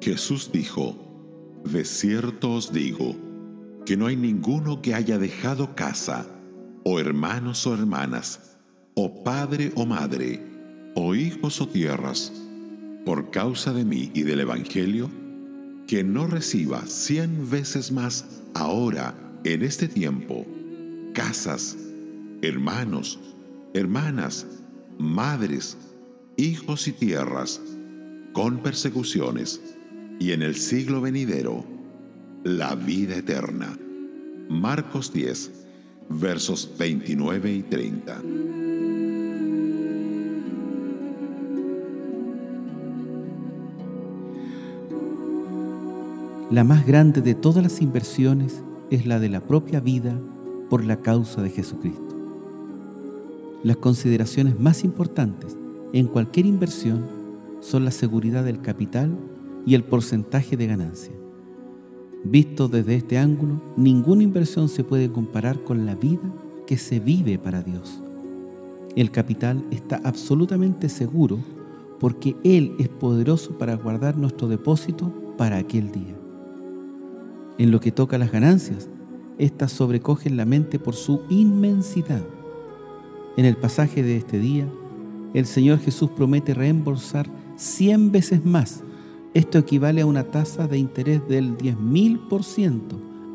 Jesús dijo, De cierto os digo, que no hay ninguno que haya dejado casa, o hermanos o hermanas, o padre o madre, o hijos o tierras, por causa de mí y del Evangelio, que no reciba cien veces más ahora, en este tiempo, casas, hermanos, hermanas, madres, hijos y tierras, con persecuciones, y en el siglo venidero, la vida eterna. Marcos 10, versos 29 y 30. La más grande de todas las inversiones es la de la propia vida por la causa de Jesucristo. Las consideraciones más importantes en cualquier inversión son la seguridad del capital y el porcentaje de ganancia. Visto desde este ángulo, ninguna inversión se puede comparar con la vida que se vive para Dios. El capital está absolutamente seguro porque Él es poderoso para guardar nuestro depósito para aquel día. En lo que toca a las ganancias, éstas sobrecogen la mente por su inmensidad. En el pasaje de este día, el Señor Jesús promete reembolsar cien veces más. Esto equivale a una tasa de interés del 10.000%,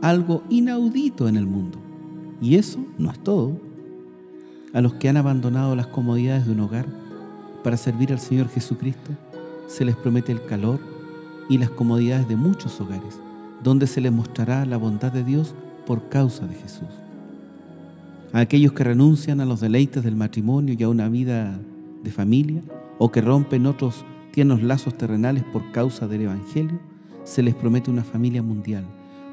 algo inaudito en el mundo. Y eso no es todo. A los que han abandonado las comodidades de un hogar para servir al Señor Jesucristo, se les promete el calor y las comodidades de muchos hogares donde se les mostrará la bondad de Dios por causa de Jesús. A aquellos que renuncian a los deleites del matrimonio y a una vida de familia, o que rompen otros tiernos lazos terrenales por causa del Evangelio, se les promete una familia mundial,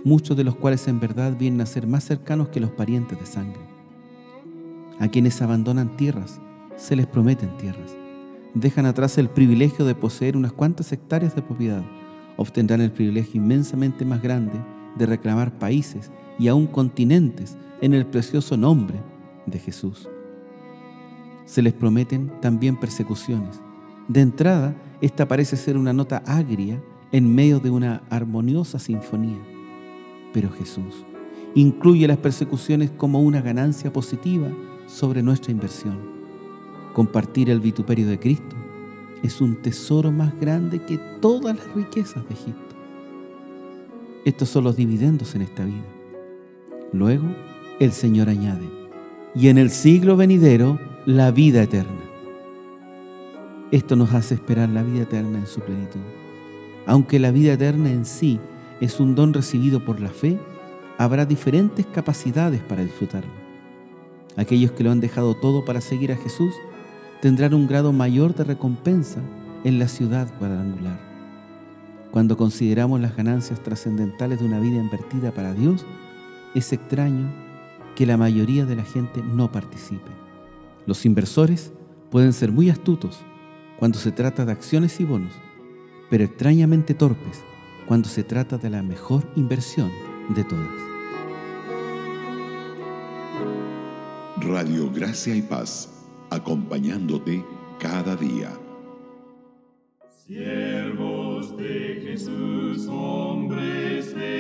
muchos de los cuales en verdad vienen a ser más cercanos que los parientes de sangre. A quienes abandonan tierras, se les prometen tierras. Dejan atrás el privilegio de poseer unas cuantas hectáreas de propiedad obtendrán el privilegio inmensamente más grande de reclamar países y aún continentes en el precioso nombre de Jesús. Se les prometen también persecuciones. De entrada, esta parece ser una nota agria en medio de una armoniosa sinfonía. Pero Jesús incluye las persecuciones como una ganancia positiva sobre nuestra inversión. Compartir el vituperio de Cristo es un tesoro más grande que todas las riquezas de Egipto. Estos son los dividendos en esta vida. Luego, el Señor añade, y en el siglo venidero, la vida eterna. Esto nos hace esperar la vida eterna en su plenitud. Aunque la vida eterna en sí es un don recibido por la fe, habrá diferentes capacidades para disfrutarlo. Aquellos que lo han dejado todo para seguir a Jesús tendrán un grado mayor de recompensa en la ciudad cuadrangular. Cuando consideramos las ganancias trascendentales de una vida invertida para Dios, es extraño que la mayoría de la gente no participe. Los inversores pueden ser muy astutos cuando se trata de acciones y bonos, pero extrañamente torpes cuando se trata de la mejor inversión de todas. Radio Gracia y Paz acompañándote cada día. Siervos de Jesús, hombres de